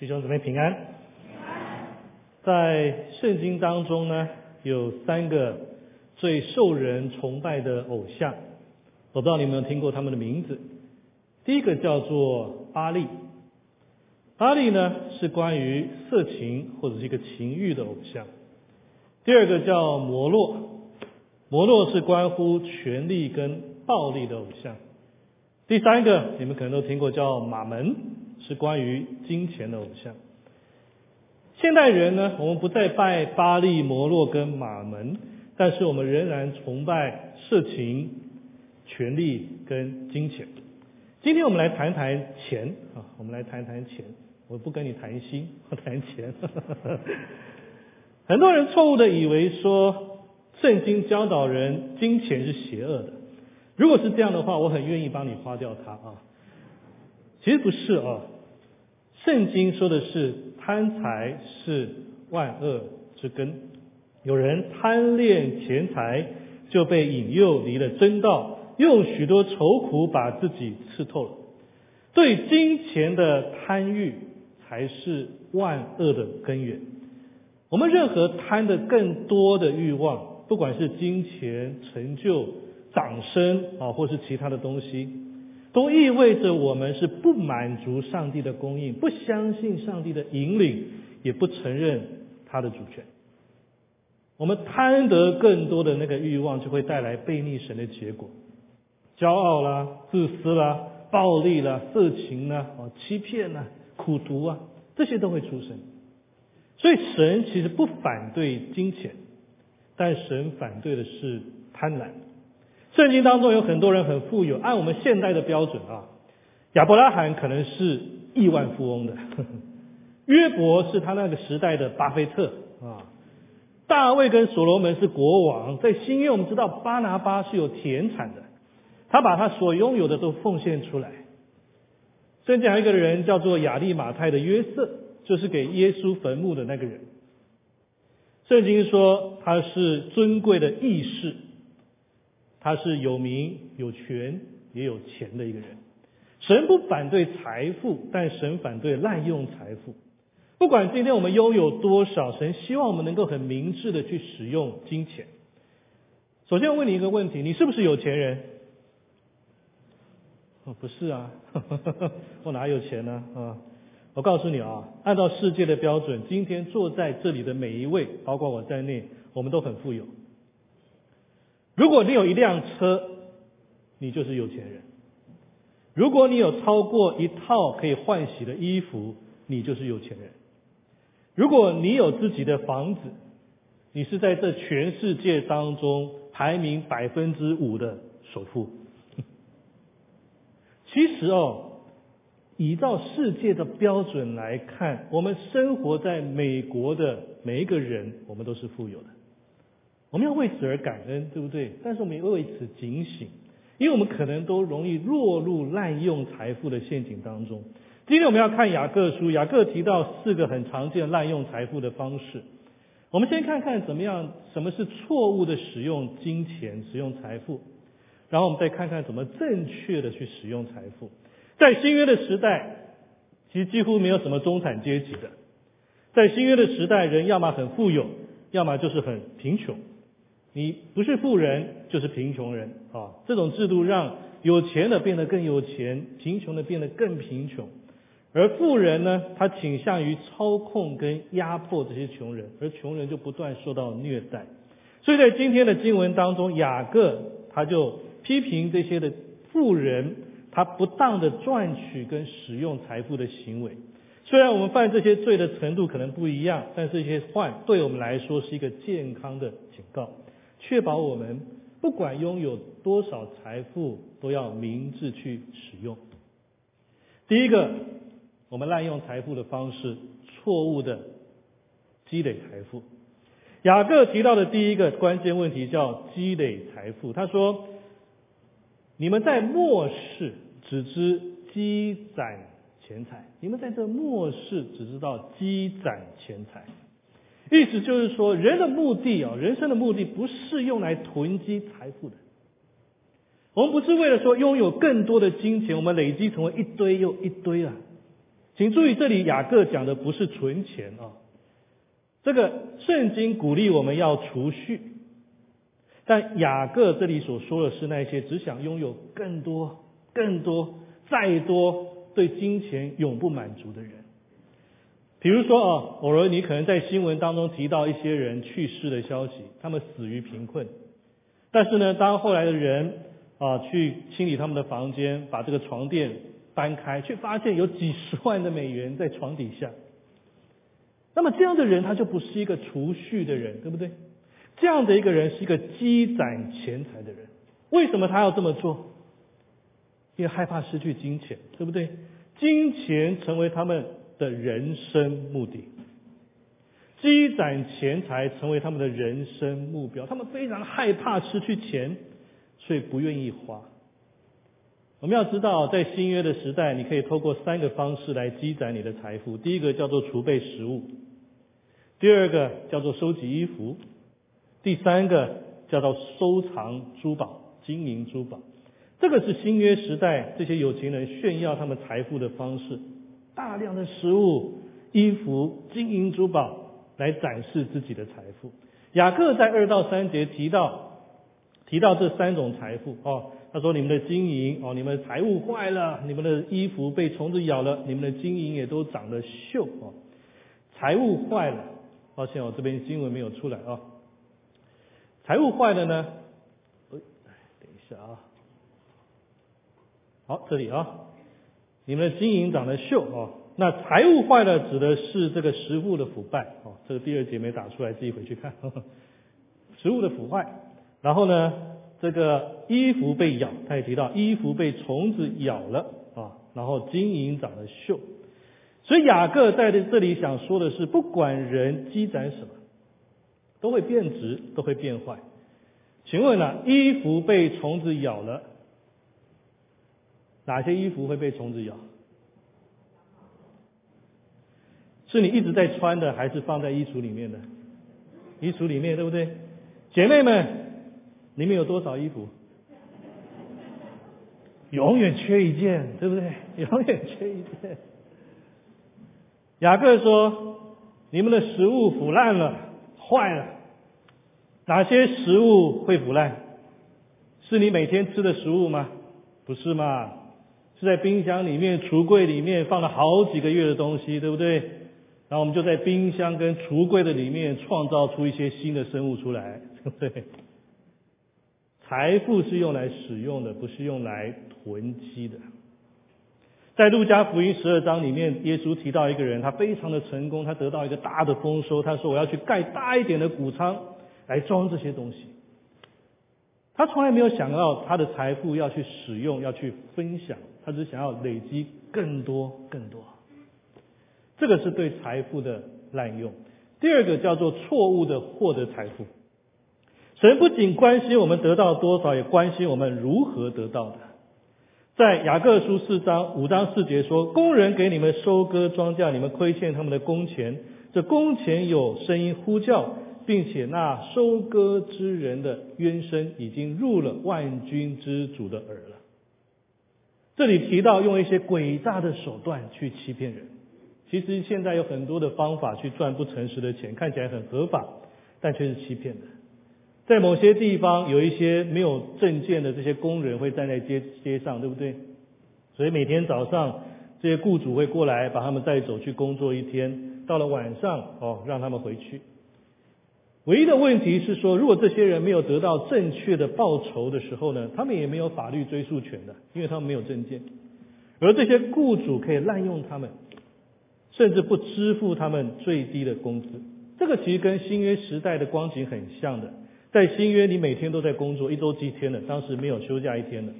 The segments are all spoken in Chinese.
弟兄姊妹平安。在圣经当中呢，有三个最受人崇拜的偶像，我不知道你有没有听过他们的名字。第一个叫做巴利，巴利呢是关于色情或者是一个情欲的偶像。第二个叫摩洛，摩洛是关乎权力跟暴力的偶像。第三个你们可能都听过叫马门，是关于金钱的偶像。现代人呢，我们不再拜巴利、摩洛跟马门，但是我们仍然崇拜色情、权力跟金钱。今天我们来谈谈钱啊，我们来谈谈钱。我不跟你谈心，我谈钱。很多人错误的以为说，圣经教导人金钱是邪恶的。如果是这样的话，我很愿意帮你花掉它啊。其实不是啊，圣经说的是贪财是万恶之根。有人贪恋钱财，就被引诱离了真道，用许多愁苦把自己刺透了。对金钱的贪欲才是万恶的根源。我们任何贪的更多的欲望，不管是金钱、成就。掌声啊，或是其他的东西，都意味着我们是不满足上帝的供应，不相信上帝的引领，也不承认他的主权。我们贪得更多的那个欲望，就会带来背逆神的结果，骄傲啦、自私啦、暴力啦、色情啦、哦、欺骗啦、苦毒啊，这些都会出生。所以神其实不反对金钱，但神反对的是贪婪。圣经当中有很多人很富有，按我们现代的标准啊，亚伯拉罕可能是亿万富翁的，约伯是他那个时代的巴菲特啊，大卫跟所罗门是国王，在新约我们知道巴拿巴是有田产的，他把他所拥有的都奉献出来。圣经有一个人叫做亚利马泰的约瑟，就是给耶稣坟墓的那个人。圣经说他是尊贵的义士。他是有名有权也有钱的一个人。神不反对财富，但神反对滥用财富。不管今天我们拥有多少，神希望我们能够很明智的去使用金钱。首先，我问你一个问题：你是不是有钱人？哦，不是啊，我哪有钱呢？啊，我告诉你啊，按照世界的标准，今天坐在这里的每一位，包括我在内，我们都很富有。如果你有一辆车，你就是有钱人；如果你有超过一套可以换洗的衣服，你就是有钱人；如果你有自己的房子，你是在这全世界当中排名百分之五的首富。其实哦，依照世界的标准来看，我们生活在美国的每一个人，我们都是富有的。我们要为此而感恩，对不对？但是我们也为此警醒，因为我们可能都容易落入滥用财富的陷阱当中。今天我们要看雅各书，雅各提到四个很常见滥用财富的方式。我们先看看怎么样，什么是错误的使用金钱、使用财富，然后我们再看看怎么正确的去使用财富。在新约的时代，其实几乎没有什么中产阶级的。在新约的时代，人要么很富有，要么就是很贫穷。你不是富人就是贫穷人啊！这种制度让有钱的变得更有钱，贫穷的变得更贫穷。而富人呢，他倾向于操控跟压迫这些穷人，而穷人就不断受到虐待。所以在今天的经文当中，雅各他就批评这些的富人，他不当的赚取跟使用财富的行为。虽然我们犯这些罪的程度可能不一样，但这些患对我们来说是一个健康的警告。确保我们不管拥有多少财富，都要明智去使用。第一个，我们滥用财富的方式，错误的积累财富。雅各提到的第一个关键问题叫积累财富。他说：“你们在末世只知积攒钱财，你们在这末世只知道积攒钱财。”意思就是说，人的目的啊，人生的目的不是用来囤积财富的。我们不是为了说拥有更多的金钱，我们累积成为一堆又一堆啊。请注意，这里雅各讲的不是存钱啊，这个圣经鼓励我们要储蓄，但雅各这里所说的是那些只想拥有更多、更多、再多，对金钱永不满足的人。比如说啊，偶尔你可能在新闻当中提到一些人去世的消息，他们死于贫困，但是呢，当后来的人啊去清理他们的房间，把这个床垫。搬开，却发现有几十万的美元在床底下。那么这样的人，他就不是一个储蓄的人，对不对？这样的一个人是一个积攒钱财的人。为什么他要这么做？因为害怕失去金钱，对不对？金钱成为他们的人生目的，积攒钱财成为他们的人生目标。他们非常害怕失去钱，所以不愿意花。我们要知道，在新约的时代，你可以透过三个方式来积攒你的财富。第一个叫做储备食物，第二个叫做收集衣服，第三个叫做收藏珠宝、金银珠宝。这个是新约时代这些有钱人炫耀他们财富的方式：大量的食物、衣服、金银珠宝来展示自己的财富。雅各在二到三节提到提到这三种财富哦。他说：“你们的金银哦，你们的财物坏了，你们的衣服被虫子咬了，你们的金银也都长了锈哦。财物坏了，抱歉，我这边经文没有出来啊。财物坏了呢？哎等一下啊。好，这里啊，你们的金银长得锈哦。那财物坏了，指的是这个食物的腐败哦。这个第二节没打出来，自己回去看。食物的腐坏，然后呢？”这个衣服被咬，他也提到衣服被虫子咬了啊，然后金银长得锈，所以雅各在这里想说的是，不管人积攒什么，都会变质，都会变坏。请问呢，衣服被虫子咬了，哪些衣服会被虫子咬？是你一直在穿的，还是放在衣橱里面的？衣橱里面，对不对？姐妹们。里面有多少衣服？永远缺一件，对不对？永远缺一件。雅各说：“你们的食物腐烂了，坏了。哪些食物会腐烂？是你每天吃的食物吗？不是嘛？是在冰箱里面、橱柜里面放了好几个月的东西，对不对？然后我们就在冰箱跟橱柜的里面创造出一些新的生物出来，对不对？”财富是用来使用的，不是用来囤积的。在路加福音十二章里面，耶稣提到一个人，他非常的成功，他得到一个大的丰收。他说：“我要去盖大一点的谷仓来装这些东西。”他从来没有想到他的财富要去使用，要去分享，他只想要累积更多更多。这个是对财富的滥用。第二个叫做错误的获得财富。神不仅关心我们得到多少，也关心我们如何得到的。在雅各书四章五章四节说：“工人给你们收割庄稼，你们亏欠他们的工钱。这工钱有声音呼叫，并且那收割之人的冤声已经入了万军之主的耳了。”这里提到用一些诡诈的手段去欺骗人。其实现在有很多的方法去赚不诚实的钱，看起来很合法，但却是欺骗的。在某些地方，有一些没有证件的这些工人会站在街街上，对不对？所以每天早上，这些雇主会过来把他们带走去工作一天，到了晚上哦，让他们回去。唯一的问题是说，如果这些人没有得到正确的报酬的时候呢，他们也没有法律追诉权的，因为他们没有证件。而这些雇主可以滥用他们，甚至不支付他们最低的工资。这个其实跟新约时代的光景很像的。在新约，你每天都在工作，一周七天的，当时没有休假一天的。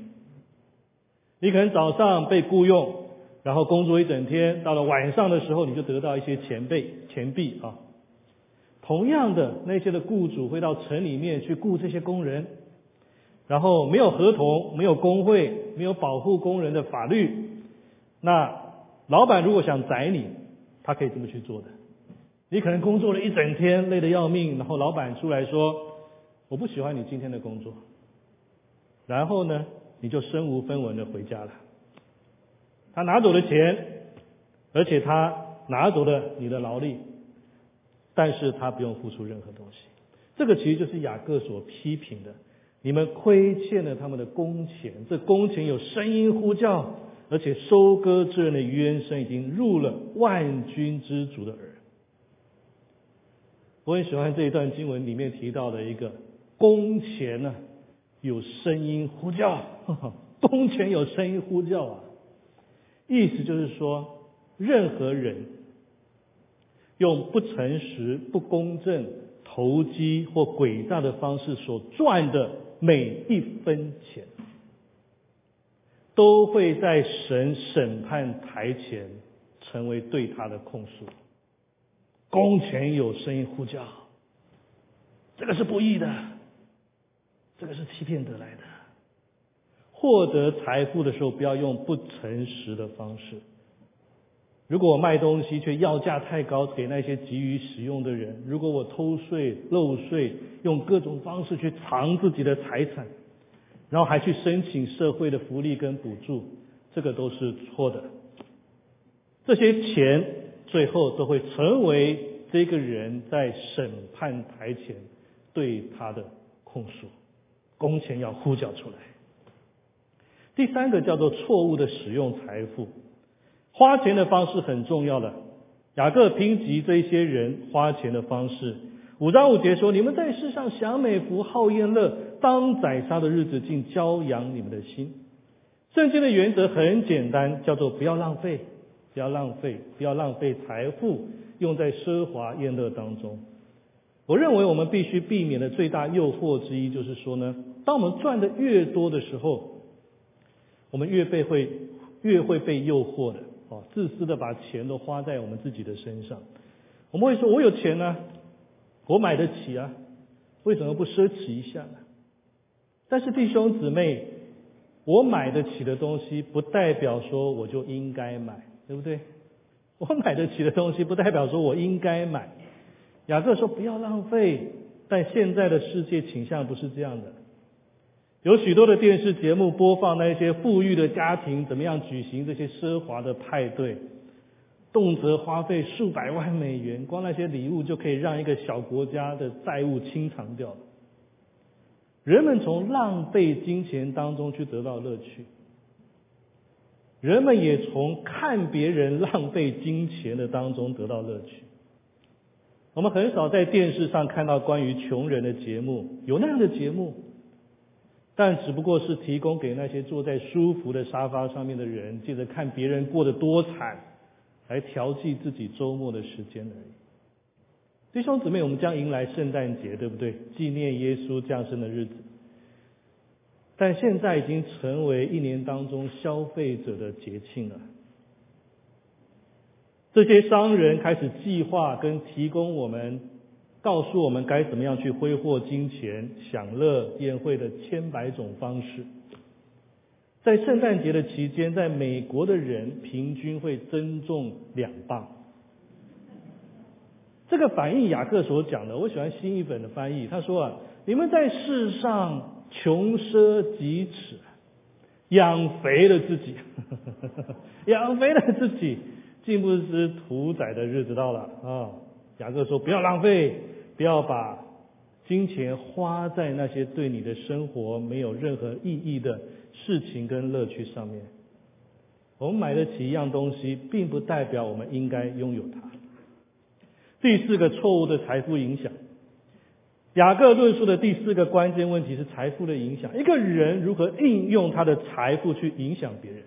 你可能早上被雇佣，然后工作一整天，到了晚上的时候，你就得到一些钱币、钱币啊。同样的，那些的雇主会到城里面去雇这些工人，然后没有合同、没有工会、没有保护工人的法律，那老板如果想宰你，他可以这么去做的。你可能工作了一整天，累得要命，然后老板出来说。我不喜欢你今天的工作，然后呢，你就身无分文的回家了。他拿走了钱，而且他拿走了你的劳力，但是他不用付出任何东西。这个其实就是雅各所批评的，你们亏欠了他们的工钱，这工钱有声音呼叫，而且收割之人的冤声已经入了万军之主的耳。我很喜欢这一段经文里面提到的一个工钱呢，有声音呼叫，工钱有声音呼叫啊，意思就是说，任何人用不诚实、不公正、投机或诡诈的方式所赚的每一分钱，都会在神审判台前成为对他的控诉。工钱有声音呼叫，这个是不义的，这个是欺骗得来的。获得财富的时候，不要用不诚实的方式。如果我卖东西却要价太高给那些急于使用的人，如果我偷税漏税，用各种方式去藏自己的财产，然后还去申请社会的福利跟补助，这个都是错的。这些钱。最后都会成为这个人在审判台前对他的控诉，工钱要呼叫出来。第三个叫做错误的使用财富，花钱的方式很重要的。雅各评级这些人花钱的方式，五章五节说：你们在世上享美福、好宴乐，当宰杀的日子，竟骄养你们的心。圣经的原则很简单，叫做不要浪费。不要浪费，不要浪费财富用在奢华宴乐当中。我认为我们必须避免的最大诱惑之一，就是说呢，当我们赚的越多的时候，我们越被会越会被诱惑的，哦，自私的把钱都花在我们自己的身上。我们会说，我有钱呢，我买得起啊，为什么不奢侈一下呢？但是弟兄姊妹，我买得起的东西，不代表说我就应该买。对不对？我买得起的东西，不代表说我应该买。雅各说不要浪费，但现在的世界倾向不是这样的。有许多的电视节目播放那些富裕的家庭怎么样举行这些奢华的派对，动辄花费数百万美元，光那些礼物就可以让一个小国家的债务清偿掉了。人们从浪费金钱当中去得到乐趣。人们也从看别人浪费金钱的当中得到乐趣。我们很少在电视上看到关于穷人的节目，有那样的节目，但只不过是提供给那些坐在舒服的沙发上面的人，借着看别人过得多惨，来调剂自己周末的时间而已。弟兄姊妹，我们将迎来圣诞节，对不对？纪念耶稣降生的日子。但现在已经成为一年当中消费者的节庆了。这些商人开始计划跟提供我们，告诉我们该怎么样去挥霍金钱、享乐宴会的千百种方式。在圣诞节的期间，在美国的人平均会增重两磅。这个反映雅各所讲的，我喜欢新一本的翻译，他说啊，你们在世上。穷奢极侈，养肥了自己，养肥了自己，进不知屠宰的日子到了啊！雅各说：不要浪费，不要把金钱花在那些对你的生活没有任何意义的事情跟乐趣上面。我们买得起一样东西，并不代表我们应该拥有它。第四个错误的财富影响。雅各论述的第四个关键问题是财富的影响。一个人如何应用他的财富去影响别人？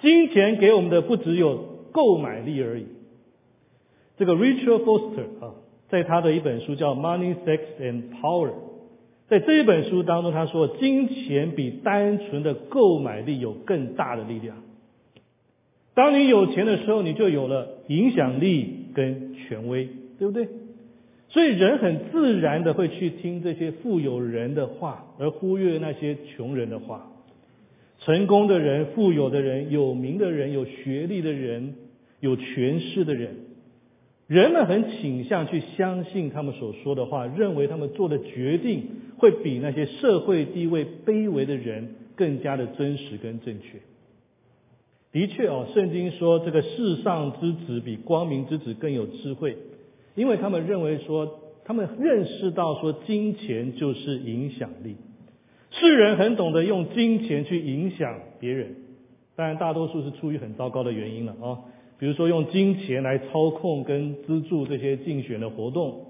金钱给我们的不只有购买力而已。这个 Richard Foster 啊，在他的一本书叫《Money, Sex and Power》，在这一本书当中，他说，金钱比单纯的购买力有更大的力量。当你有钱的时候，你就有了影响力跟权威，对不对？所以人很自然的会去听这些富有人的话，而忽略那些穷人的话。成功的人、富有的人、有名的人、有学历的人、有权势的人，人们很倾向去相信他们所说的话，认为他们做的决定会比那些社会地位卑微的人更加的真实跟正确。的确哦，圣经说这个世上之子比光明之子更有智慧，因为他们认为说，他们认识到说，金钱就是影响力。世人很懂得用金钱去影响别人，当然大多数是出于很糟糕的原因了啊，比如说用金钱来操控跟资助这些竞选的活动，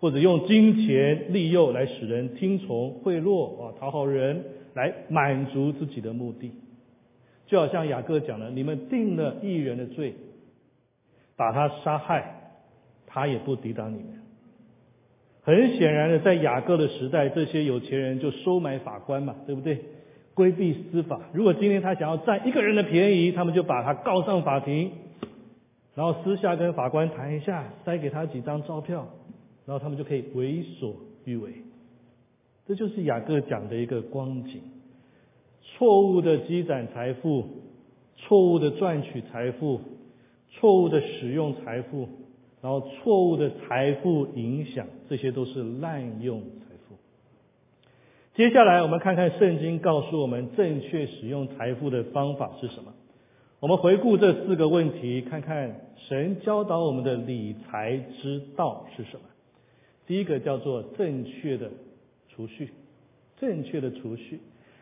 或者用金钱利诱来使人听从贿赂啊，讨好人来满足自己的目的。就好像雅各讲的，你们定了一人的罪，把他杀害，他也不抵挡你们。很显然的，在雅各的时代，这些有钱人就收买法官嘛，对不对？规避司法。如果今天他想要占一个人的便宜，他们就把他告上法庭，然后私下跟法官谈一下，塞给他几张钞票，然后他们就可以为所欲为。这就是雅各讲的一个光景。错误的积攒财富，错误的赚取财富，错误的使用财富，然后错误的财富影响，这些都是滥用财富。接下来我们看看圣经告诉我们正确使用财富的方法是什么。我们回顾这四个问题，看看神教导我们的理财之道是什么。第一个叫做正确的储蓄，正确的储蓄。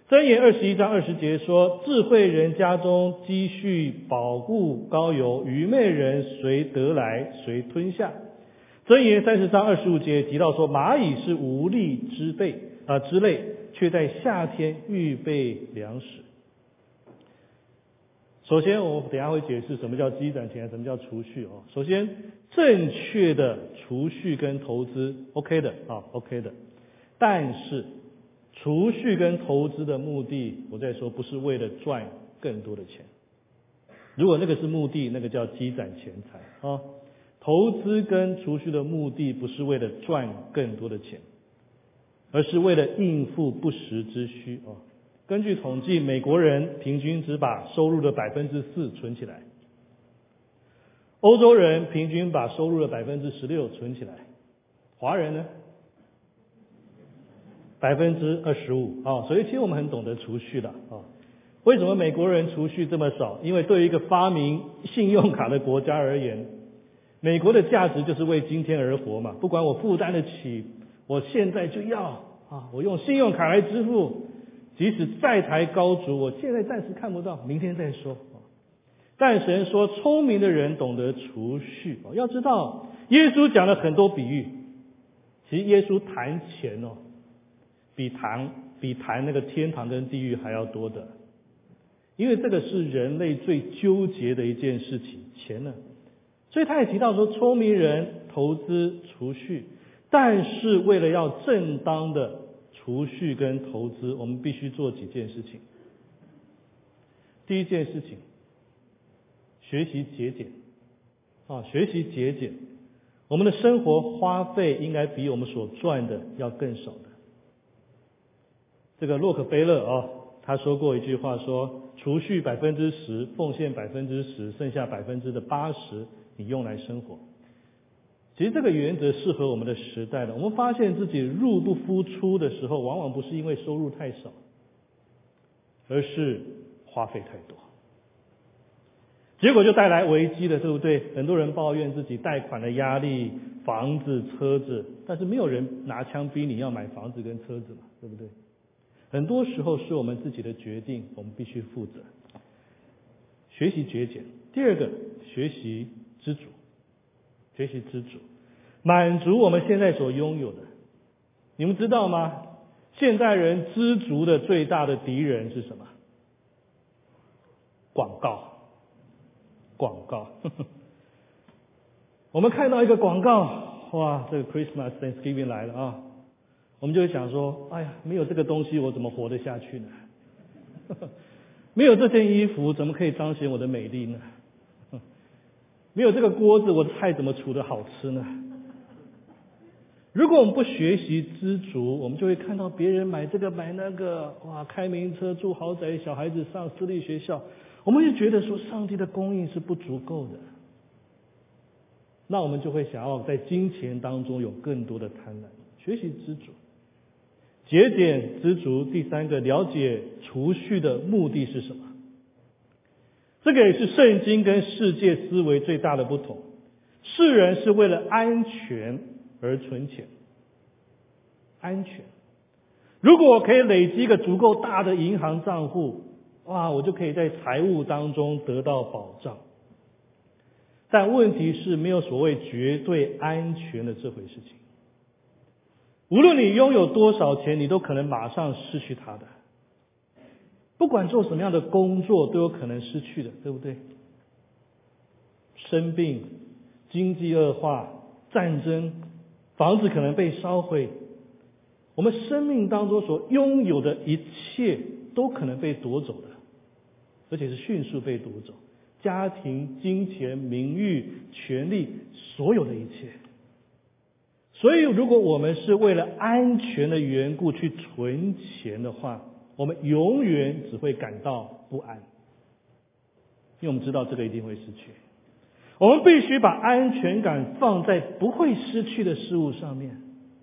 箴言二十一章二十节说：“智慧人家中积蓄宝固高油，愚昧人谁得来谁吞下。”箴言三十章二十五节提到说：“蚂蚁是无力之辈啊之类，却在夏天预备粮食。”首先，我等下会解释什么叫积攒钱，什么叫储蓄哦。首先，正确的储蓄跟投资，OK 的啊，OK 的，但是。储蓄跟投资的目的，我在说不是为了赚更多的钱。如果那个是目的，那个叫积攒钱财啊。投资跟储蓄的目的不是为了赚更多的钱，而是为了应付不时之需啊。根据统计，美国人平均只把收入的百分之四存起来，欧洲人平均把收入的百分之十六存起来，华人呢？百分之二十五啊，所以其实我们很懂得储蓄的啊。为什么美国人储蓄这么少？因为对于一个发明信用卡的国家而言，美国的价值就是为今天而活嘛。不管我负担得起，我现在就要啊，我用信用卡来支付，即使债台高筑，我现在暂时看不到，明天再说啊。但神说，聪明的人懂得储蓄。要知道，耶稣讲了很多比喻，其实耶稣谈钱哦。比谈比谈那个天堂跟地狱还要多的，因为这个是人类最纠结的一件事情，钱呢。所以他也提到说，聪明人投资储蓄，但是为了要正当的储蓄跟投资，我们必须做几件事情。第一件事情，学习节俭啊，学习节俭，我们的生活花费应该比我们所赚的要更少的。这个洛克菲勒啊，他说过一句话，说储蓄百分之十，奉献百分之十，剩下百分之的八十，你用来生活。其实这个原则适合我们的时代的。我们发现自己入不敷出的时候，往往不是因为收入太少，而是花费太多，结果就带来危机了，对不对？很多人抱怨自己贷款的压力，房子、车子，但是没有人拿枪逼你要买房子跟车子嘛，对不对？很多时候是我们自己的决定，我们必须负责。学习节俭，第二个学习知足，学习知足，满足我们现在所拥有的。你们知道吗？现代人知足的最大的敌人是什么？广告，广告。我们看到一个广告，哇，这个 Christmas Thanksgiving 来了啊！我们就会想说，哎呀，没有这个东西，我怎么活得下去呢？没有这件衣服，怎么可以彰显我的美丽呢？没有这个锅子，我的菜怎么煮的好吃呢？如果我们不学习知足，我们就会看到别人买这个买那个，哇，开名车住豪宅，小孩子上私立学校，我们就觉得说，上帝的供应是不足够的。那我们就会想要在金钱当中有更多的贪婪，学习知足。节俭、知足，第三个了解储蓄的目的是什么？这个也是圣经跟世界思维最大的不同。世人是为了安全而存钱，安全。如果我可以累积一个足够大的银行账户，哇，我就可以在财务当中得到保障。但问题是没有所谓绝对安全的这回事情。无论你拥有多少钱，你都可能马上失去它的。不管做什么样的工作，都有可能失去的，对不对？生病、经济恶化、战争、房子可能被烧毁，我们生命当中所拥有的一切都可能被夺走的，而且是迅速被夺走。家庭、金钱、名誉、权利，所有的一切。所以，如果我们是为了安全的缘故去存钱的话，我们永远只会感到不安，因为我们知道这个一定会失去。我们必须把安全感放在不会失去的事物上面，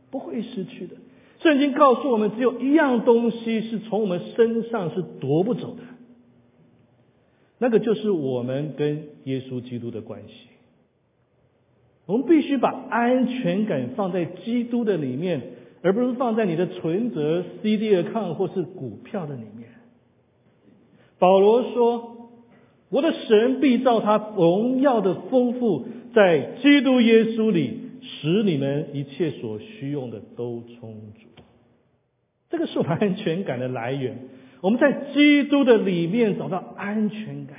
不会失去的。圣经告诉我们，只有一样东西是从我们身上是夺不走的。那个就是我们跟耶稣基督的关系。我们必须把安全感放在基督的里面，而不是放在你的存折、CD 的抗或是股票的里面。保罗说：“我的神必照他荣耀的丰富，在基督耶稣里，使你们一切所需用的都充足。”这个是安全感的来源。我们在基督的里面找到安全感。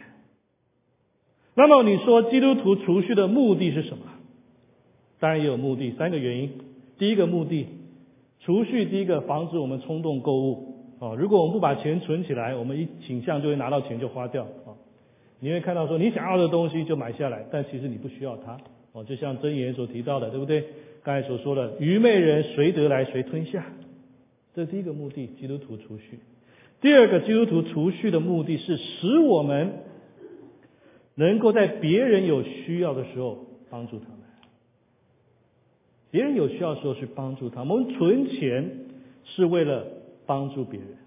那么你说基督徒储蓄的目的是什么？当然也有目的，三个原因。第一个目的，储蓄第一个防止我们冲动购物啊。如果我们不把钱存起来，我们一倾向就会拿到钱就花掉。你会看到说你想要的东西就买下来，但其实你不需要它哦。就像箴言所提到的，对不对？刚才所说的愚昧人谁得来谁吞下，这是第一个目的，基督徒储蓄。第二个基督徒储蓄的目的是使我们能够在别人有需要的时候帮助他们。别人有需要的时候去帮助他们。我们存钱是为了帮助别人。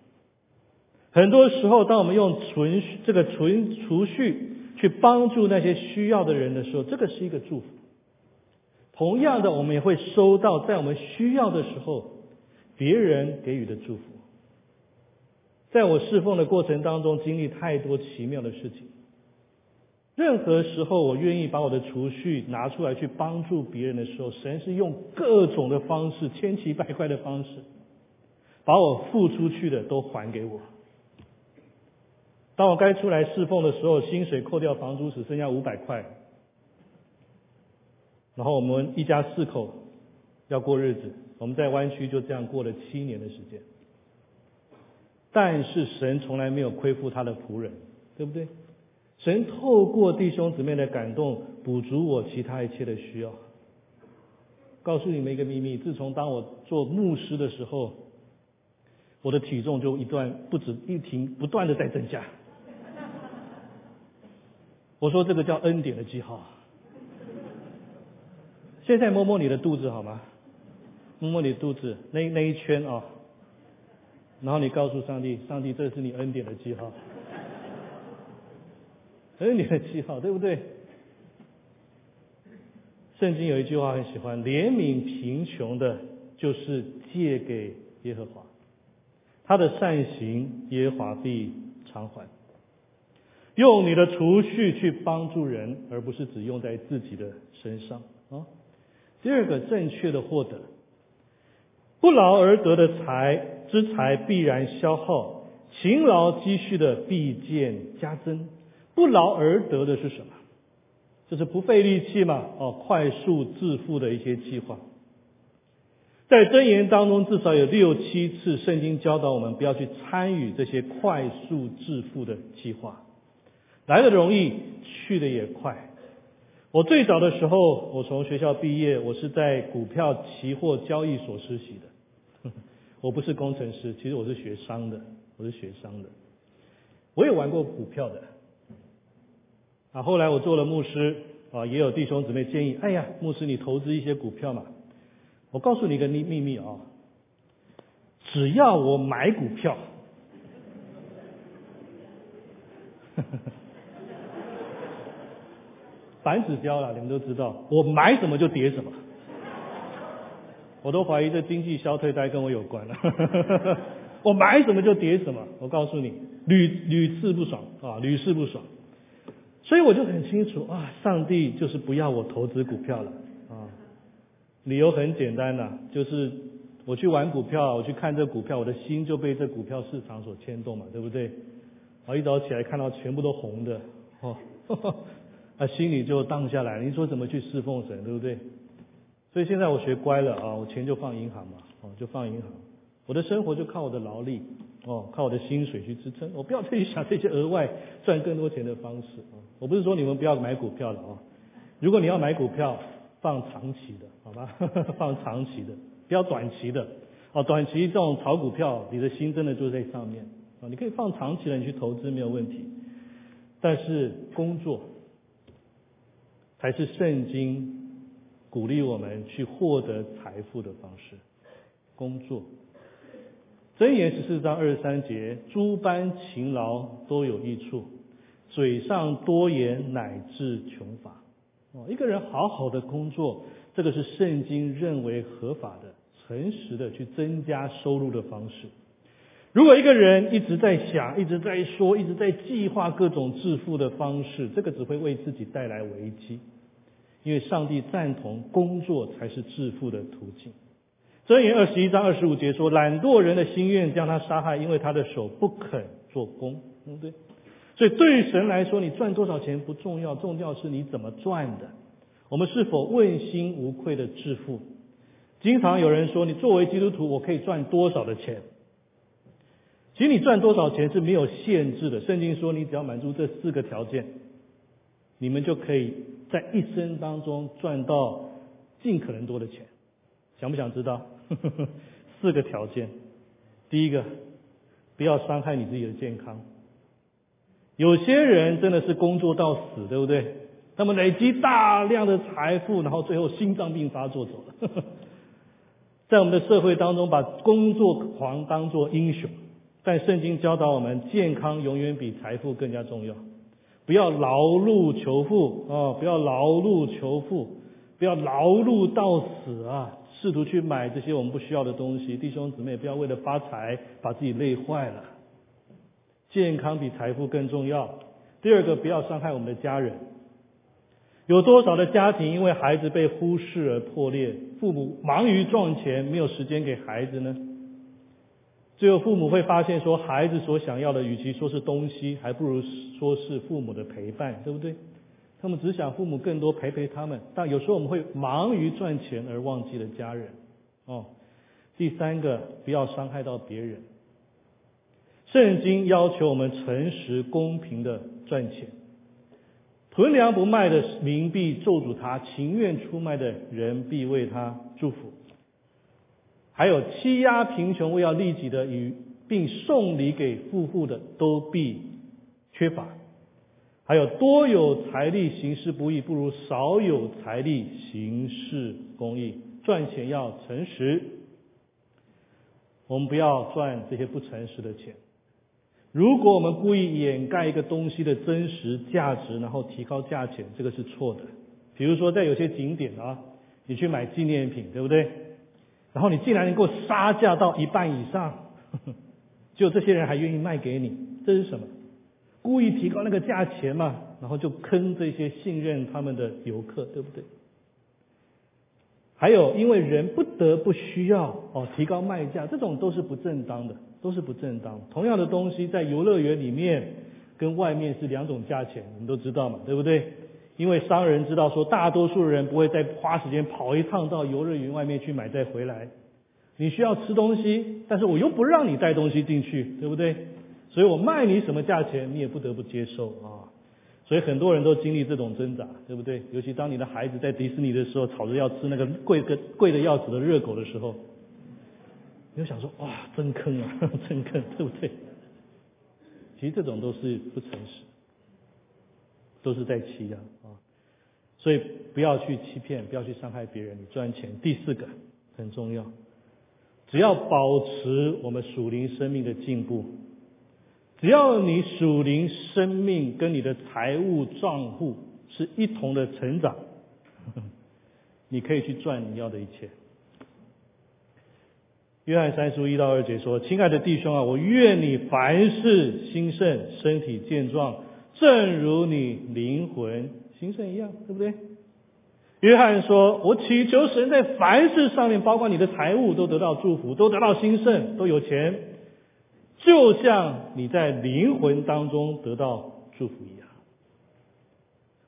很多时候，当我们用存这个存储蓄去帮助那些需要的人的时候，这个是一个祝福。同样的，我们也会收到在我们需要的时候别人给予的祝福。在我侍奉的过程当中，经历太多奇妙的事情。任何时候，我愿意把我的储蓄拿出来去帮助别人的时候，神是用各种的方式，千奇百怪的方式，把我付出去的都还给我。当我该出来侍奉的时候，薪水扣掉房租只剩下五百块，然后我们一家四口要过日子，我们在湾区就这样过了七年的时间。但是神从来没有亏负他的仆人，对不对？神透过弟兄姊妹的感动，补足我其他一切的需要。告诉你们一个秘密：自从当我做牧师的时候，我的体重就一段不止一停，不断的在增加。我说这个叫恩典的记号。现在摸摸你的肚子好吗？摸摸你肚子那那一圈啊。然后你告诉上帝，上帝，这是你恩典的记号，恩典的记号，对不对？圣经有一句话很喜欢，怜悯贫穷的，就是借给耶和华，他的善行耶和华必偿还。用你的储蓄去帮助人，而不是只用在自己的身上啊。第二个，正确的获得。不劳而得的财之财必然消耗，勤劳积蓄的必见加增。不劳而得的是什么？就是不费力气嘛，哦，快速致富的一些计划。在箴言当中，至少有六七次圣经教导我们不要去参与这些快速致富的计划。来的容易，去的也快。我最早的时候，我从学校毕业，我是在股票期货交易所实习的。我不是工程师，其实我是学商的，我是学商的。我也玩过股票的。啊，后来我做了牧师，啊，也有弟兄姊妹建议，哎呀，牧师你投资一些股票嘛。我告诉你一个秘秘密啊，只要我买股票，呵 呵反指标了，你们都知道，我买什么就跌什么。我都怀疑这经济消退带跟我有关了。我买什么就跌什么，我告诉你，屡屡次不爽啊，屡试不爽。所以我就很清楚啊，上帝就是不要我投资股票了啊。理由很简单呐，就是我去玩股票，我去看这股票，我的心就被这股票市场所牵动嘛，对不对？啊，一早起来看到全部都红的，哦，啊，心里就荡下来。你说怎么去侍奉神，对不对？所以现在我学乖了啊，我钱就放银行嘛，哦，就放银行。我的生活就靠我的劳力，哦，靠我的薪水去支撑。我不要再去想这些额外赚更多钱的方式啊。我不是说你们不要买股票了啊。如果你要买股票，放长期的，好吧？放长期的，不要短期的。哦，短期这种炒股票，你的心真的就在上面啊。你可以放长期的，你去投资没有问题。但是工作才是圣经。鼓励我们去获得财富的方式，工作。箴言十四章二十三节，诸般勤劳都有益处，嘴上多言乃至穷乏。哦，一个人好好的工作，这个是圣经认为合法的、诚实的去增加收入的方式。如果一个人一直在想、一直在说、一直在计划各种致富的方式，这个只会为自己带来危机。因为上帝赞同工作才是致富的途径。箴言二十一章二十五节说：“懒惰人的心愿将他杀害，因为他的手不肯做工。”对不对？所以对于神来说，你赚多少钱不重要，重要是你怎么赚的。我们是否问心无愧的致富？经常有人说：“你作为基督徒，我可以赚多少的钱？”其实你赚多少钱是没有限制的。圣经说：“你只要满足这四个条件，你们就可以。”在一生当中赚到尽可能多的钱，想不想知道？四个条件，第一个，不要伤害你自己的健康。有些人真的是工作到死，对不对？他们累积大量的财富，然后最后心脏病发作走了。在我们的社会当中，把工作狂当作英雄，但圣经教导我们，健康永远比财富更加重要。不要劳碌求富啊！不要劳碌求富，不要劳碌到死啊！试图去买这些我们不需要的东西，弟兄姊妹，不要为了发财把自己累坏了。健康比财富更重要。第二个，不要伤害我们的家人。有多少的家庭因为孩子被忽视而破裂？父母忙于赚钱，没有时间给孩子呢？最后，父母会发现说，孩子所想要的，与其说是东西，还不如说是父母的陪伴，对不对？他们只想父母更多陪陪他们，但有时候我们会忙于赚钱而忘记了家人。哦，第三个，不要伤害到别人。圣经要求我们诚实公平的赚钱，囤粮不卖的民币咒诅他，情愿出卖的人必为他祝福。还有欺压贫穷为要利己的与并送礼给富户的都必缺乏。还有多有财力行事不义，不如少有财力行事公义。赚钱要诚实，我们不要赚这些不诚实的钱。如果我们故意掩盖一个东西的真实价值，然后提高价钱，这个是错的。比如说在有些景点啊，你去买纪念品，对不对？然后你竟然能够杀价到一半以上，就这些人还愿意卖给你，这是什么？故意提高那个价钱嘛，然后就坑这些信任他们的游客，对不对？还有，因为人不得不需要哦提高卖价，这种都是不正当的，都是不正当。同样的东西在游乐园里面跟外面是两种价钱，你们都知道嘛，对不对？因为商人知道说，大多数人不会再花时间跑一趟到游乐园外面去买再回来。你需要吃东西，但是我又不让你带东西进去，对不对？所以我卖你什么价钱，你也不得不接受啊。所以很多人都经历这种挣扎，对不对？尤其当你的孩子在迪士尼的时候，吵着要吃那个贵个贵的要死的热狗的时候，你就想说哇，真坑啊，真坑，对不对？其实这种都是不诚实。都是在欺压啊，所以不要去欺骗，不要去伤害别人，你赚钱。第四个很重要，只要保持我们属灵生命的进步，只要你属灵生命跟你的财务账户是一同的成长。你可以去赚你要的一切。约翰三书一到二节说：“亲爱的弟兄啊，我愿你凡事兴盛，身体健壮，正如你灵魂兴盛一样，对不对？”约翰说：“我祈求神在凡事上面，包括你的财物，都得到祝福，都得到兴盛，都有钱，就像你在灵魂当中得到祝福一样。”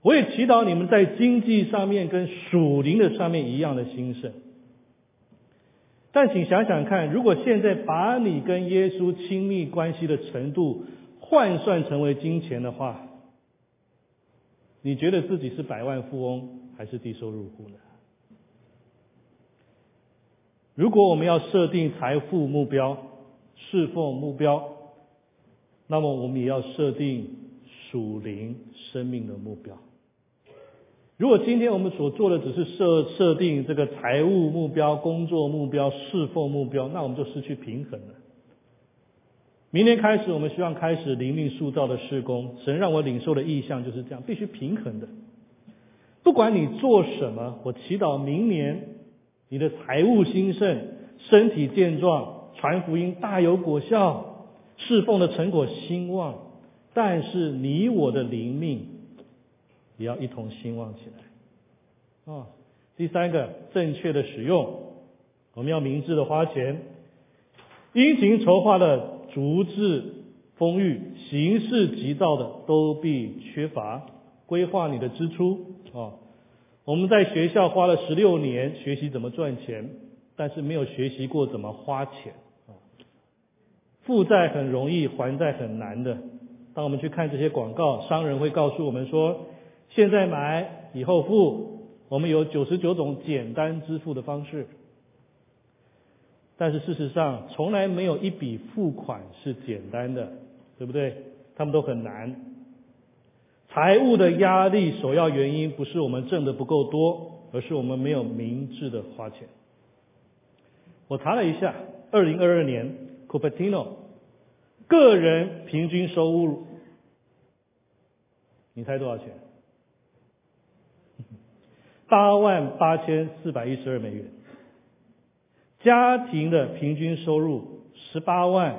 我也祈祷你们在经济上面跟属灵的上面一样的兴盛。但请想想看，如果现在把你跟耶稣亲密关系的程度换算成为金钱的话，你觉得自己是百万富翁还是低收入户呢？如果我们要设定财富目标、侍奉目标，那么我们也要设定属灵生命的目标。如果今天我们所做的只是设设定这个财务目标、工作目标、侍奉目标，那我们就失去平衡了。明年开始，我们希望开始灵命塑造的施工。神让我领受的意向就是这样，必须平衡的。不管你做什么，我祈祷明年你的财务兴盛、身体健壮、传福音大有果效、侍奉的成果兴旺。但是你我的灵命。也要一同兴旺起来。啊，第三个，正确的使用，我们要明智的花钱，殷勤筹划的足智丰裕，行事急躁的都必缺乏。规划你的支出啊，我们在学校花了十六年学习怎么赚钱，但是没有学习过怎么花钱啊。负债很容易，还债很难的。当我们去看这些广告，商人会告诉我们说。现在买，以后付，我们有九十九种简单支付的方式。但是事实上，从来没有一笔付款是简单的，对不对？他们都很难。财务的压力首要原因不是我们挣的不够多，而是我们没有明智的花钱。我查了一下，二零二二年 Cupertino 个人平均收入，你猜多少钱？八万八千四百一十二美元，家庭的平均收入十八万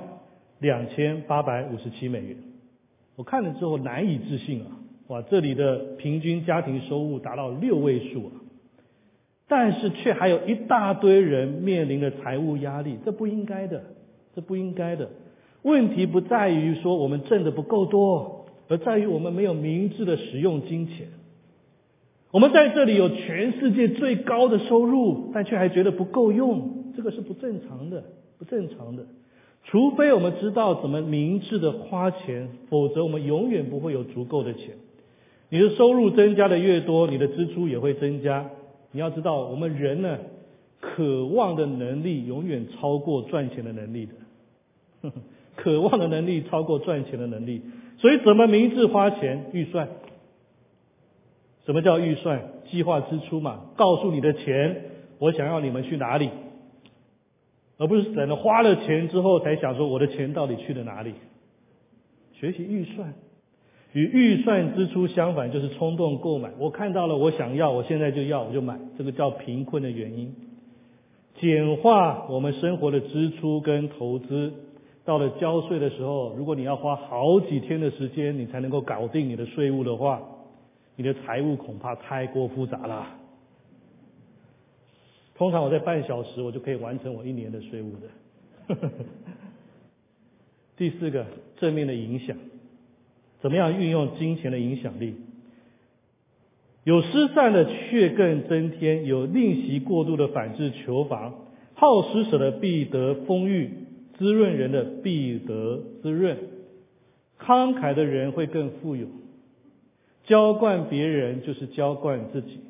两千八百五十七美元。我看了之后难以置信啊！哇，这里的平均家庭收入达到六位数啊！但是却还有一大堆人面临着财务压力，这不应该的，这不应该的。问题不在于说我们挣的不够多，而在于我们没有明智的使用金钱。我们在这里有全世界最高的收入，但却还觉得不够用，这个是不正常的，不正常的。除非我们知道怎么明智的花钱，否则我们永远不会有足够的钱。你的收入增加的越多，你的支出也会增加。你要知道，我们人呢，渴望的能力永远超过赚钱的能力的，渴望的能力超过赚钱的能力。所以，怎么明智花钱预算？什么叫预算？计划支出嘛，告诉你的钱，我想要你们去哪里，而不是等到花了钱之后才想说我的钱到底去了哪里。学习预算，与预算支出相反就是冲动购买。我看到了，我想要，我现在就要，我就买，这个叫贫困的原因。简化我们生活的支出跟投资，到了交税的时候，如果你要花好几天的时间，你才能够搞定你的税务的话。你的财务恐怕太过复杂了。通常我在半小时，我就可以完成我一年的税务的。第四个正面的影响，怎么样运用金钱的影响力？有失散的却更增添，有吝惜过度的反制求防，好施舍的必得丰裕，滋润人的必得滋润，慷慨的人会更富有。浇灌别人就是浇灌自己。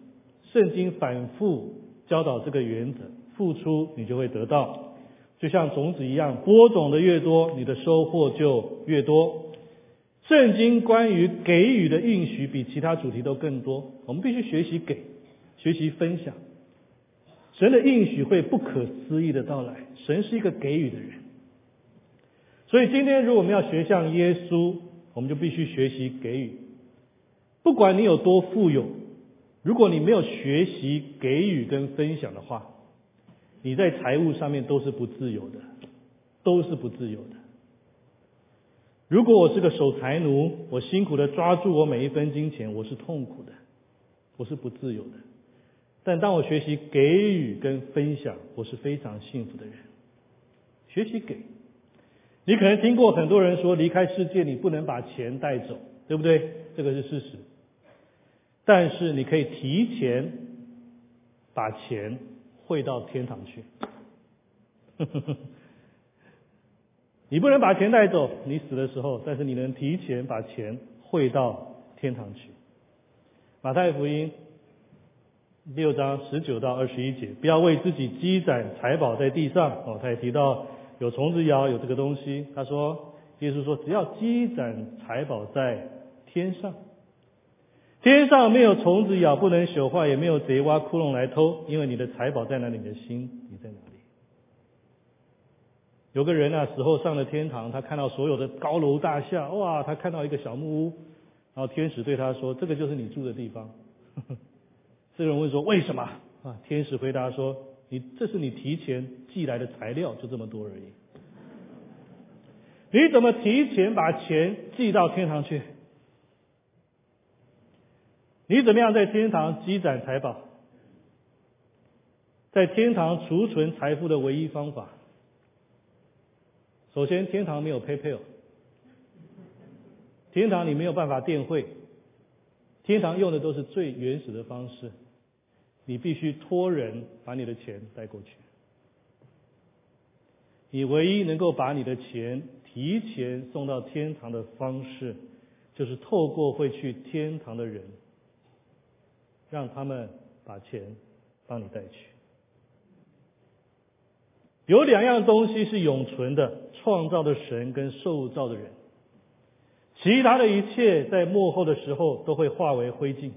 圣经反复教导这个原则：付出你就会得到，就像种子一样，播种的越多，你的收获就越多。圣经关于给予的应许比其他主题都更多。我们必须学习给，学习分享。神的应许会不可思议的到来。神是一个给予的人，所以今天如果我们要学像耶稣，我们就必须学习给予。不管你有多富有，如果你没有学习给予跟分享的话，你在财务上面都是不自由的，都是不自由的。如果我是个守财奴，我辛苦的抓住我每一分金钱，我是痛苦的，我是不自由的。但当我学习给予跟分享，我是非常幸福的人。学习给，你可能听过很多人说，离开世界你不能把钱带走，对不对？这个是事实。但是你可以提前把钱汇到天堂去。你不能把钱带走，你死的时候，但是你能提前把钱汇到天堂去。马太福音六章十九到二十一节，不要为自己积攒财宝在地上。哦，他也提到有虫子咬，有这个东西。他说，耶稣说，只要积攒财宝在天上。天上没有虫子咬，不能朽坏，也没有贼挖窟窿来偷，因为你的财宝在哪里，你的心你在哪里？有个人啊，死后上了天堂，他看到所有的高楼大厦，哇，他看到一个小木屋，然后天使对他说：“这个就是你住的地方。”这个人问说：“为什么？”啊，天使回答说：“你这是你提前寄来的材料，就这么多而已。你怎么提前把钱寄到天堂去？”你怎么样在天堂积攒财宝？在天堂储存财富的唯一方法，首先天堂没有 PayPal，天堂你没有办法电汇，天堂用的都是最原始的方式，你必须托人把你的钱带过去。你唯一能够把你的钱提前送到天堂的方式，就是透过会去天堂的人。让他们把钱帮你带去。有两样东西是永存的：创造的神跟受造的人。其他的一切在幕后的时候都会化为灰烬。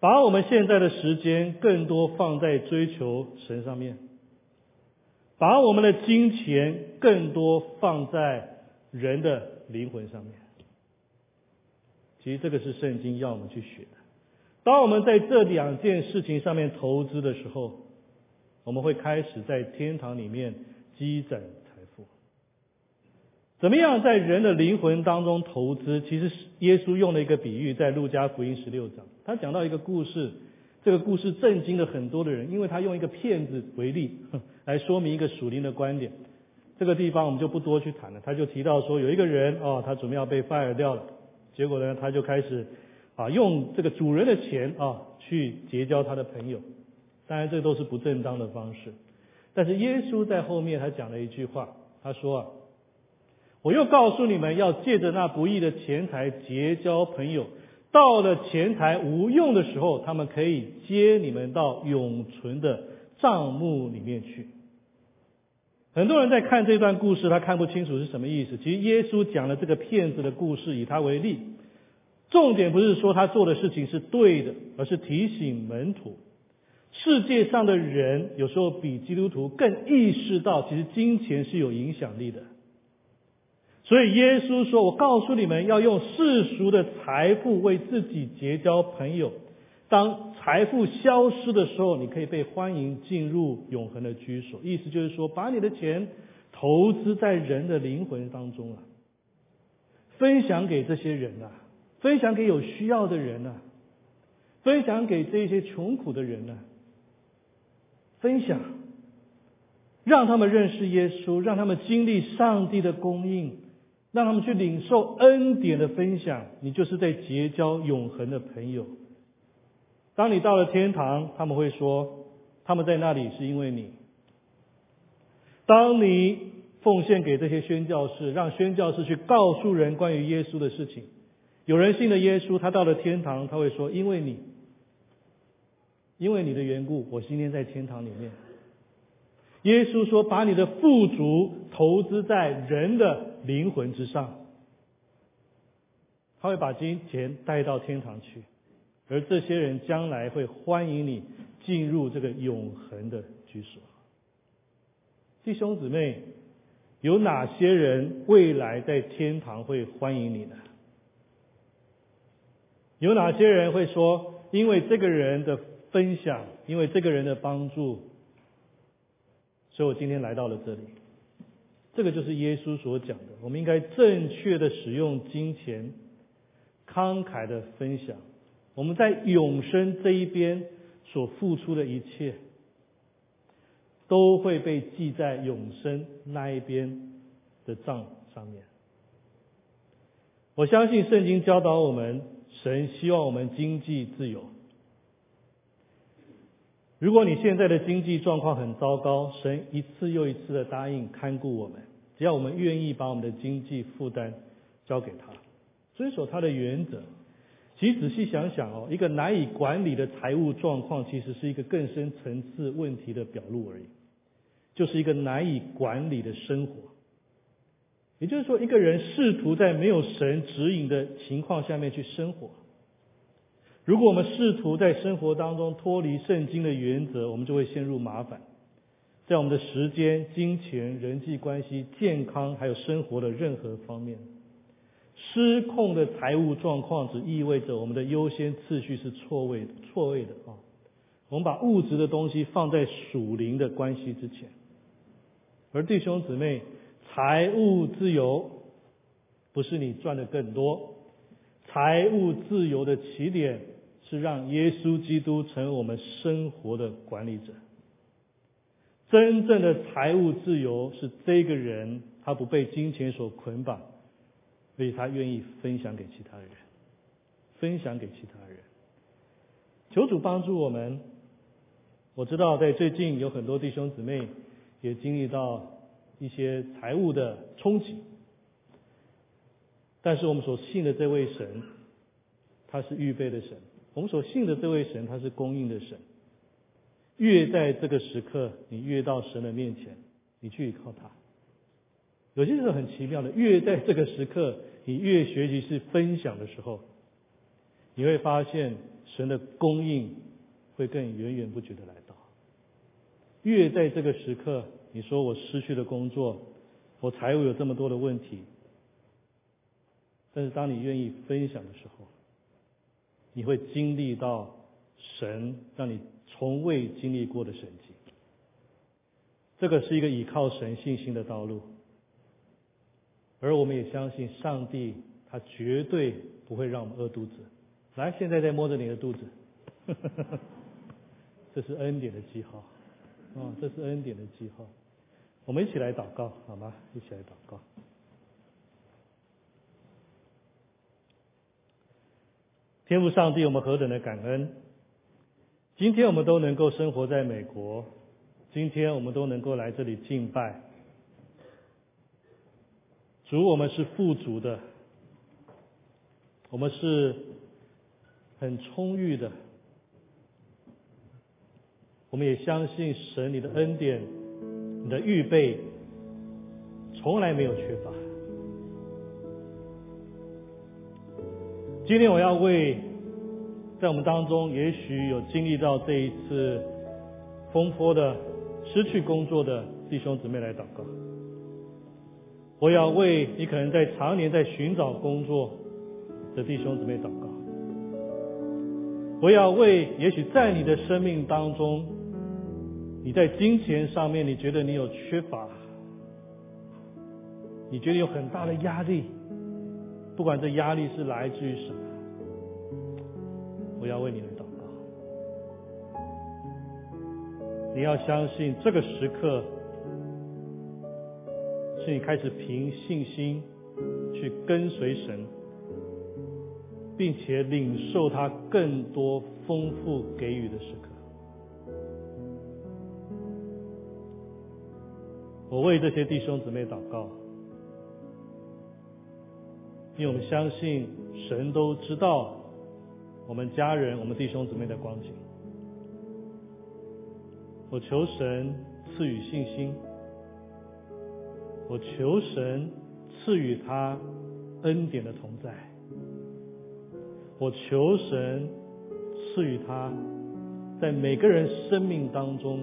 把我们现在的时间更多放在追求神上面，把我们的金钱更多放在人的灵魂上面。其实这个是圣经要我们去学的。当我们在这两件事情上面投资的时候，我们会开始在天堂里面积攒财富。怎么样在人的灵魂当中投资？其实耶稣用了一个比喻，在路加福音十六章，他讲到一个故事，这个故事震惊了很多的人，因为他用一个骗子为例来说明一个属灵的观点。这个地方我们就不多去谈了。他就提到说，有一个人哦，他准备要被 fire 掉了。结果呢，他就开始啊用这个主人的钱啊去结交他的朋友，当然这都是不正当的方式。但是耶稣在后面他讲了一句话，他说啊，我又告诉你们要借着那不义的钱财结交朋友，到了钱财无用的时候，他们可以接你们到永存的账目里面去。很多人在看这段故事，他看不清楚是什么意思。其实耶稣讲了这个骗子的故事，以他为例，重点不是说他做的事情是对的，而是提醒门徒，世界上的人有时候比基督徒更意识到，其实金钱是有影响力的。所以耶稣说：“我告诉你们要用世俗的财富为自己结交朋友。”当财富消失的时候，你可以被欢迎进入永恒的居所。意思就是说，把你的钱投资在人的灵魂当中啊，分享给这些人啊，分享给有需要的人啊，分享给这些穷苦的人呐，分享，让他们认识耶稣，让他们经历上帝的供应，让他们去领受恩典的分享。你就是在结交永恒的朋友。当你到了天堂，他们会说，他们在那里是因为你。当你奉献给这些宣教士，让宣教士去告诉人关于耶稣的事情，有人信了耶稣，他到了天堂，他会说，因为你，因为你的缘故，我今天在天堂里面。耶稣说，把你的富足投资在人的灵魂之上，他会把金钱带到天堂去。而这些人将来会欢迎你进入这个永恒的居所。弟兄姊妹，有哪些人未来在天堂会欢迎你呢？有哪些人会说，因为这个人的分享，因为这个人的帮助，所以我今天来到了这里。这个就是耶稣所讲的，我们应该正确的使用金钱，慷慨的分享。我们在永生这一边所付出的一切，都会被记在永生那一边的账上面。我相信圣经教导我们，神希望我们经济自由。如果你现在的经济状况很糟糕，神一次又一次的答应看顾我们，只要我们愿意把我们的经济负担交给他，遵守他的原则。其实仔细想想哦，一个难以管理的财务状况，其实是一个更深层次问题的表露而已，就是一个难以管理的生活。也就是说，一个人试图在没有神指引的情况下面去生活。如果我们试图在生活当中脱离圣经的原则，我们就会陷入麻烦，在我们的时间、金钱、人际关系、健康还有生活的任何方面。失控的财务状况只意味着我们的优先次序是错位的，错位的啊！我们把物质的东西放在属灵的关系之前。而弟兄姊妹，财务自由不是你赚的更多，财务自由的起点是让耶稣基督成为我们生活的管理者。真正的财务自由是这个人他不被金钱所捆绑。所以他愿意分享给其他人，分享给其他人。求主帮助我们。我知道在最近有很多弟兄姊妹也经历到一些财务的冲击，但是我们所信的这位神，他是预备的神。我们所信的这位神，他是供应的神。越在这个时刻，你越到神的面前，你去依靠他。有些时候很奇妙的，越在这个时刻，你越学习是分享的时候，你会发现神的供应会更源源不绝的来到。越在这个时刻，你说我失去了工作，我财务有这么多的问题，但是当你愿意分享的时候，你会经历到神让你从未经历过的神迹。这个是一个依靠神信心的道路。而我们也相信上帝，他绝对不会让我们饿肚子。来，现在在摸着你的肚子，这是恩典的记号，啊，这是恩典的记号。我们一起来祷告，好吗？一起来祷告。天父上帝，我们何等的感恩！今天我们都能够生活在美国，今天我们都能够来这里敬拜。主，我们是富足的，我们是很充裕的，我们也相信神你的恩典，你的预备从来没有缺乏。今天我要为在我们当中也许有经历到这一次风波的失去工作的弟兄姊妹来祷告。我要为你可能在常年在寻找工作的弟兄姊妹祷告。我要为也许在你的生命当中，你在金钱上面你觉得你有缺乏，你觉得有很大的压力，不管这压力是来自于什么，我要为你们祷告。你要相信这个时刻。是你开始凭信心去跟随神，并且领受他更多丰富给予的时刻。我为这些弟兄姊妹祷告，因为我们相信神都知道我们家人、我们弟兄姊妹的光景。我求神赐予信心。我求神赐予他恩典的同在，我求神赐予他在每个人生命当中，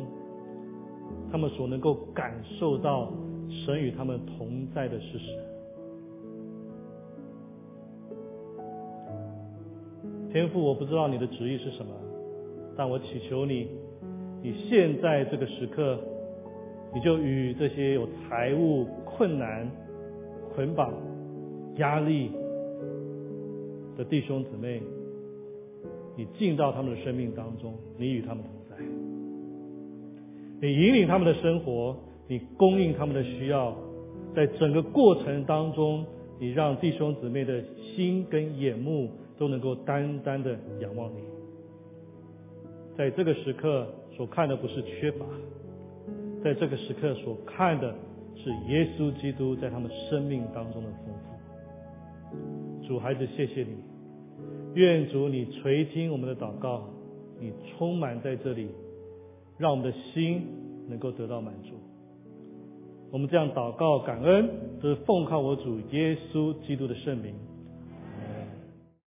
他们所能够感受到神与他们同在的事实。天父，我不知道你的旨意是什么，但我祈求你，你现在这个时刻，你就与这些有财务困难、捆绑、压力的弟兄姊妹，你进到他们的生命当中，你与他们同在，你引领他们的生活，你供应他们的需要，在整个过程当中，你让弟兄姊妹的心跟眼目。都能够单单的仰望你，在这个时刻所看的不是缺乏，在这个时刻所看的是耶稣基督在他们生命当中的丰富。主孩子，谢谢你，愿主你垂听我们的祷告，你充满在这里，让我们的心能够得到满足。我们这样祷告感恩，都是奉靠我主耶稣基督的圣名。